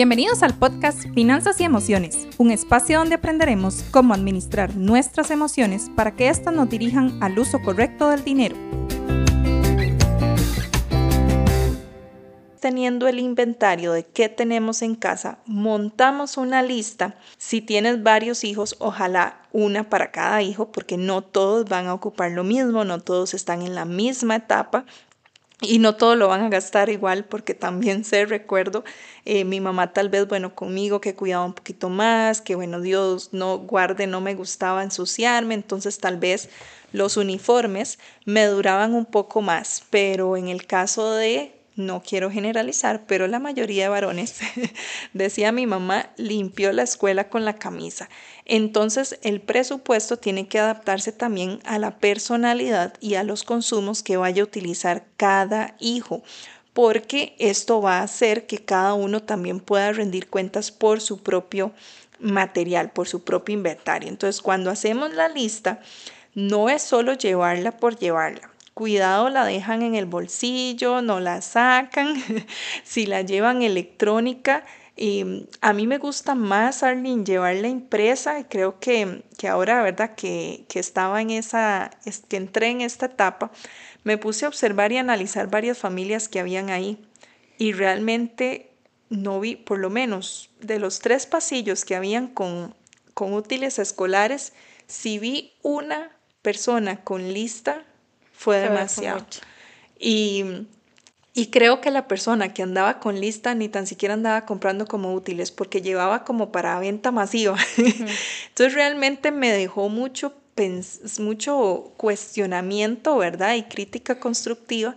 Bienvenidos al podcast Finanzas y Emociones, un espacio donde aprenderemos cómo administrar nuestras emociones para que éstas nos dirijan al uso correcto del dinero. Teniendo el inventario de qué tenemos en casa, montamos una lista. Si tienes varios hijos, ojalá una para cada hijo, porque no todos van a ocupar lo mismo, no todos están en la misma etapa y no todo lo van a gastar igual porque también sé, recuerdo, eh, mi mamá tal vez, bueno, conmigo que cuidaba un poquito más, que bueno, Dios no guarde, no me gustaba ensuciarme, entonces tal vez los uniformes me duraban un poco más, pero en el caso de no quiero generalizar, pero la mayoría de varones, decía mi mamá, limpió la escuela con la camisa. Entonces el presupuesto tiene que adaptarse también a la personalidad y a los consumos que vaya a utilizar cada hijo porque esto va a hacer que cada uno también pueda rendir cuentas por su propio material, por su propio inventario. Entonces, cuando hacemos la lista, no es solo llevarla por llevarla cuidado la dejan en el bolsillo, no la sacan, si la llevan electrónica. Y a mí me gusta más, Arlene, llevarla impresa. Creo que, que ahora, ¿verdad? Que, que estaba en esa, que entré en esta etapa, me puse a observar y analizar varias familias que habían ahí. Y realmente no vi, por lo menos de los tres pasillos que habían con, con útiles escolares, si vi una persona con lista fue demasiado. Y, y creo que la persona que andaba con lista ni tan siquiera andaba comprando como útiles porque llevaba como para venta masiva. Entonces realmente me dejó mucho, mucho cuestionamiento, ¿verdad? Y crítica constructiva.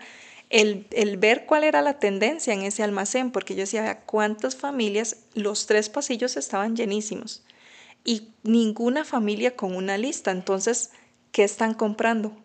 El, el, ver cuál era la tendencia en ese almacén, porque yo decía, ¿cuántas familias? Los tres pasillos estaban llenísimos y ninguna familia con una lista. Entonces, ¿qué están comprando?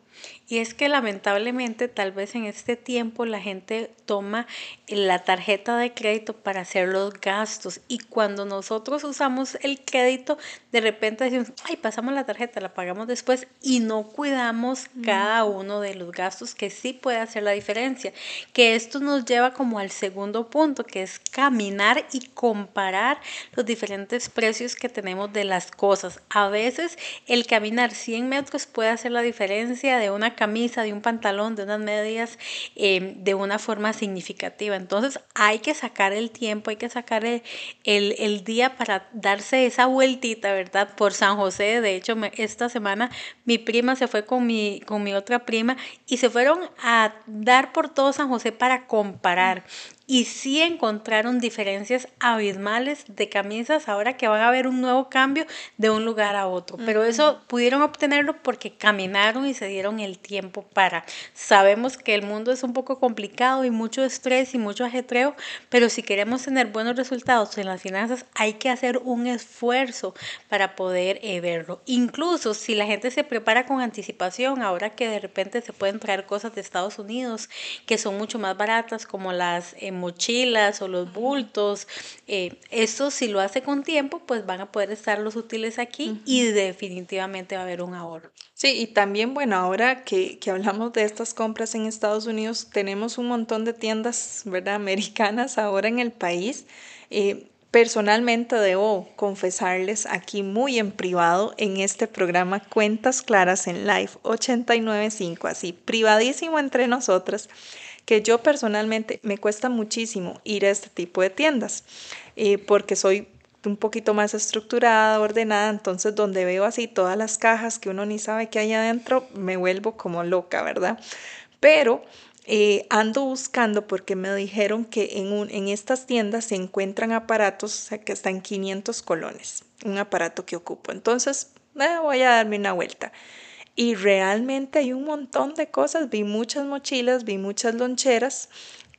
Y es que lamentablemente tal vez en este tiempo la gente toma la tarjeta de crédito para hacer los gastos y cuando nosotros usamos el crédito de repente decimos, ay, pasamos la tarjeta, la pagamos después y no cuidamos cada uno de los gastos que sí puede hacer la diferencia. Que esto nos lleva como al segundo punto, que es caminar y comparar los diferentes precios que tenemos de las cosas. A veces el caminar 100 metros puede hacer la diferencia de una camisa, de un pantalón, de unas medias, em, de una forma significativa. Entonces hay que sacar el tiempo, hay que sacar el, día para darse esa vueltita, ¿verdad? Por San José. De hecho, esta semana mi prima se fue con mi, con mi otra prima y se fueron a dar por todo San José para comparar y sí encontraron diferencias abismales de camisas ahora que van a haber un nuevo cambio de un lugar a otro. Pero eso pudieron obtenerlo porque caminaron y se dieron el tiempo para. Sabemos que el mundo es un poco complicado y mucho estrés y mucho ajetreo, pero si queremos tener buenos resultados en las finanzas hay que hacer un esfuerzo para poder eh, verlo. Incluso si la gente se prepara con anticipación, ahora que de repente se pueden traer cosas de Estados Unidos que son mucho más baratas como las... Eh, mochilas o los bultos. Eh, eso si lo hace con tiempo, pues van a poder estar los útiles aquí y definitivamente va a haber un ahorro. Sí, y también, bueno, ahora que, que, hablamos de estas compras en Estados Unidos, tenemos un montón de tiendas, ¿verdad?, americanas ahora en el país. Eh, personalmente debo confesarles aquí muy en privado en este programa Cuentas Claras en Live 895, así privadísimo entre nosotras que yo personalmente me cuesta muchísimo ir a este tipo de tiendas eh, porque soy un poquito más estructurada, ordenada, entonces donde veo así todas las cajas que uno ni sabe qué hay adentro, me vuelvo como loca, ¿verdad? Pero eh, ando buscando porque me dijeron que en, en estas tiendas se encuentran aparatos que están 500 colones, un aparato que ocupo. Entonces, eh, voy a darme una vuelta. Y realmente hay un montón de cosas. Vi muchas mochilas, vi muchas loncheras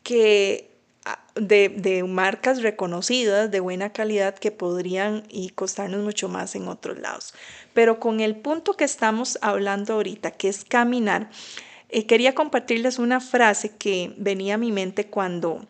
que ah, de, de, marcas reconocidas, de buena calidad, que podrían y costarnos mucho más en otros lados. Pero con el punto que estamos hablando ahorita, que es caminar, eh, quería compartirles una frase que venía a mi mente cuando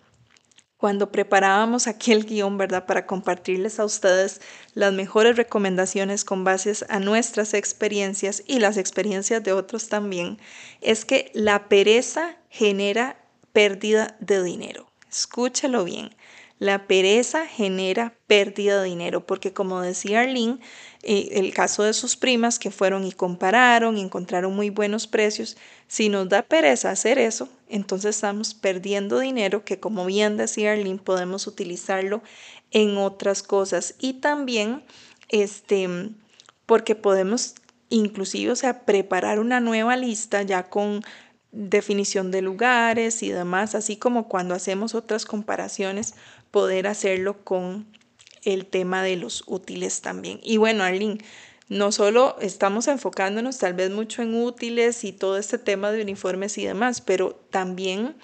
cuando preparábamos aquí el guion, ¿verdad? Para compartirles a ustedes las mejores recomendaciones con bases a nuestras experiencias y las experiencias de otros también, es que la pereza genera pérdida de dinero. Escúchelo bien. La pereza genera pérdida de dinero, porque como decía Arlene, eh, el caso de sus primas que fueron y compararon y encontraron muy buenos precios, si nos da pereza hacer eso, entonces estamos perdiendo dinero que como bien decía Arlene, podemos utilizarlo en otras cosas. Y también este porque podemos inclusive, o sea, preparar una nueva lista ya con definición de lugares y demás, así como cuando hacemos otras comparaciones, poder hacerlo con el tema de los útiles también. Y bueno, Arlene, no solo estamos enfocándonos tal vez mucho en útiles y todo este tema de uniformes y demás, pero también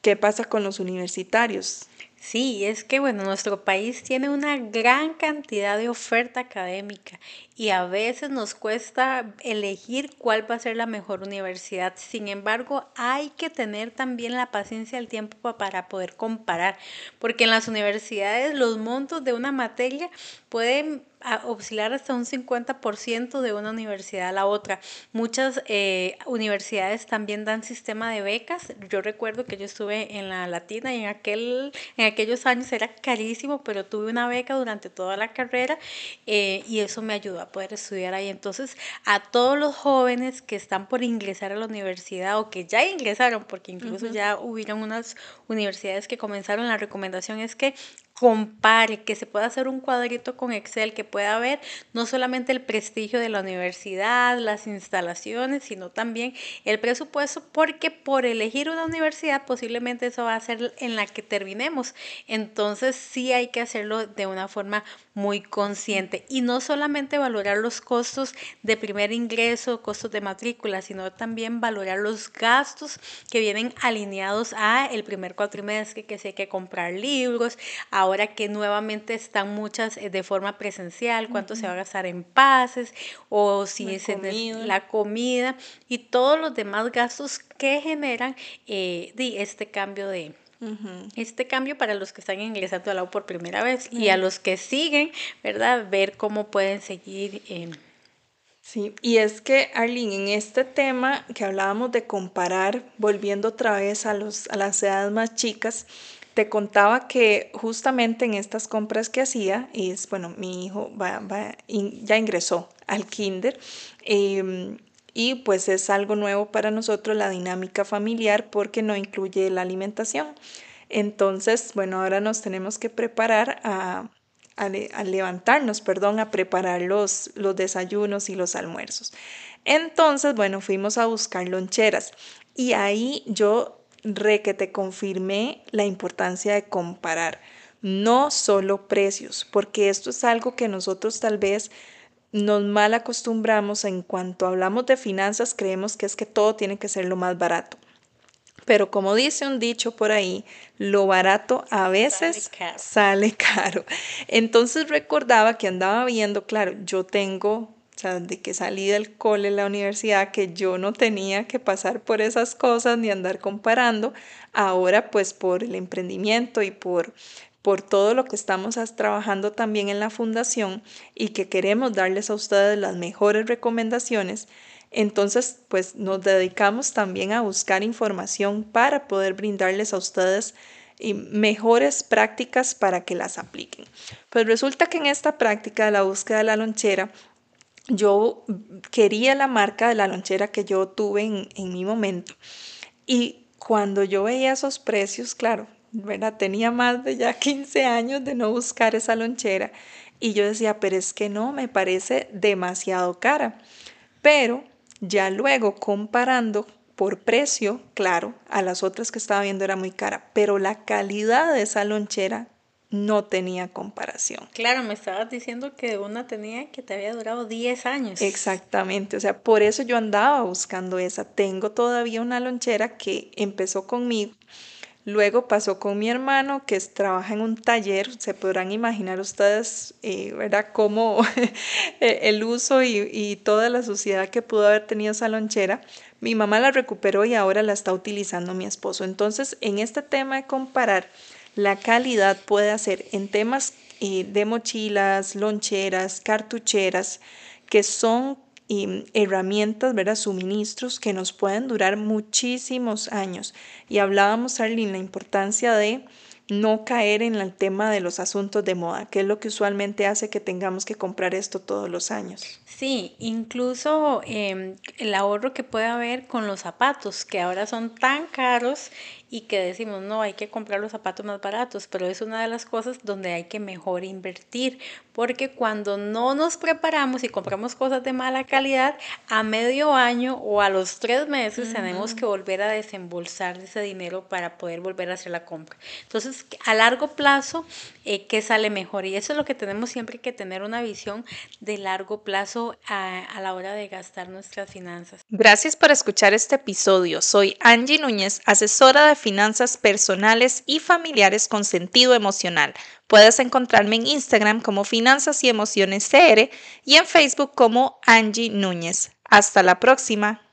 qué pasa con los universitarios. Sí, es que bueno, nuestro país tiene una gran cantidad de oferta académica y a veces nos cuesta elegir cuál va a ser la mejor universidad. Sin embargo, hay que tener también la paciencia el tiempo para poder comparar, porque en las universidades los montos de una materia pueden a oscilar hasta un 50% de una universidad a la otra. Muchas eh, universidades también dan sistema de becas. Yo recuerdo que yo estuve en la Latina y en, aquel, en aquellos años era carísimo, pero tuve una beca durante toda la carrera eh, y eso me ayudó poder estudiar ahí. Entonces, a todos los jóvenes que están por ingresar a la universidad o que ya ingresaron, porque incluso ya hubieron unas universidades que comenzaron, la recomendación es que compare, que se pueda hacer un cuadrito con Excel, que pueda ver no solamente el prestigio de la universidad, las instalaciones, sino también el presupuesto, porque por elegir una universidad posiblemente eso va a ser en la que terminemos. Entonces sí hay que hacerlo de una forma muy consciente y no solamente valorar los costos de primer ingreso, costos de matrícula, sino también valorar los gastos que vienen alineados a el primer cuatrimestre, que sé que comprar libros, ahora que nuevamente están muchas eh, de forma presencial, cuánto se va a gastar en pases o si la es comida. la comida y todos los demás gastos que generan eh, este cambio de, este cambio para los que están ingresando al lado por primera vez y a los que siguen, ¿verdad? Ver cómo pueden seguir. Sí, y es que, Arlene, en este tema que hablábamos de comparar, volviendo otra vez a, los, a las edades más chicas, te contaba que justamente en estas compras que hacía, es, bueno, mi hijo va, va, ya ingresó al kinder, em, y pues es algo nuevo para nosotros la dinámica familiar porque no incluye la alimentación. Entonces, bueno, ahora nos tenemos que preparar a, levantarnos, perdón, a preparar los, los desayunos y los almuerzos. Entonces, bueno, fuimos a buscar loncheras y ahí yo re que te confirmé la importancia de comparar, no solo precios, porque esto es algo que nosotros tal vez nos mal acostumbramos en cuanto hablamos de finanzas, creemos que es que todo tiene que ser lo más barato. Pero como dice un dicho por ahí, lo barato a veces sale caro. Entonces recordaba que andaba viendo, claro, yo tengo, o sea, de que salí del cole, la universidad, que yo no tenía que pasar por esas cosas ni andar comparando. Ahora, pues por el emprendimiento y por por todo lo que estamos trabajando también en la fundación y que queremos darles a ustedes las mejores recomendaciones, entonces pues nos dedicamos también a buscar información para poder brindarles a ustedes eh, mejores prácticas para que las apliquen. Pues resulta que en esta práctica de la búsqueda de la lonchera, yo quería la marca de la lonchera que yo tuve en, en mi momento. Y cuando yo veía esos precios, claro, ¿verdad? Tenía más de ya 15 años de no buscar esa lonchera y yo decía, pero es que no, me parece demasiado cara. Pero ya luego comparando por precio, claro, a las otras que estaba viendo era muy cara, pero la calidad de esa lonchera no tenía comparación. Claro, me estabas diciendo que una tenía que te había durado 10 años. Exactamente, o sea, por eso yo andaba buscando esa. Tengo todavía una lonchera que empezó conmigo Luego pasó con mi hermano, que trabaja en un taller. Se podrán imaginar ustedes, eh, ¿verdad?, cómo eh, el uso y, y, toda la suciedad que pudo haber tenido esa lonchera. Mi mamá la recuperó y ahora la está utilizando mi esposo. Entonces, en este tema de comparar, la calidad puede hacer en temas eh, de mochilas, loncheras, cartucheras, que son y herramientas, ¿verdad? suministros que nos pueden durar muchísimos años. Y hablábamos, Arlene, la importancia de no caer en el tema de los asuntos de moda, que es lo que usualmente hace que tengamos que comprar esto todos los años. Sí, incluso em, el ahorro que puede haber con los zapatos, que ahora son tan caros y que decimos, no, hay que comprar los zapatos más baratos, pero es una de las cosas donde hay que mejor invertir, porque cuando no nos preparamos y compramos cosas de mala calidad, a medio año o a los tres meses tenemos que volver a desembolsar ese dinero para poder volver a hacer la compra. Entonces, a largo plazo, eh, ¿qué sale mejor? Y eso es lo que tenemos siempre que tener una visión de largo plazo a, a la hora de gastar nuestras finanzas. Gracias por escuchar este episodio. Soy Angie Núñez, asesora de finanzas personales y familiares con sentido emocional. Puedes encontrarme en Instagram como Finanzas y Emociones CR y en Facebook como Angie Núñez. Hasta la próxima.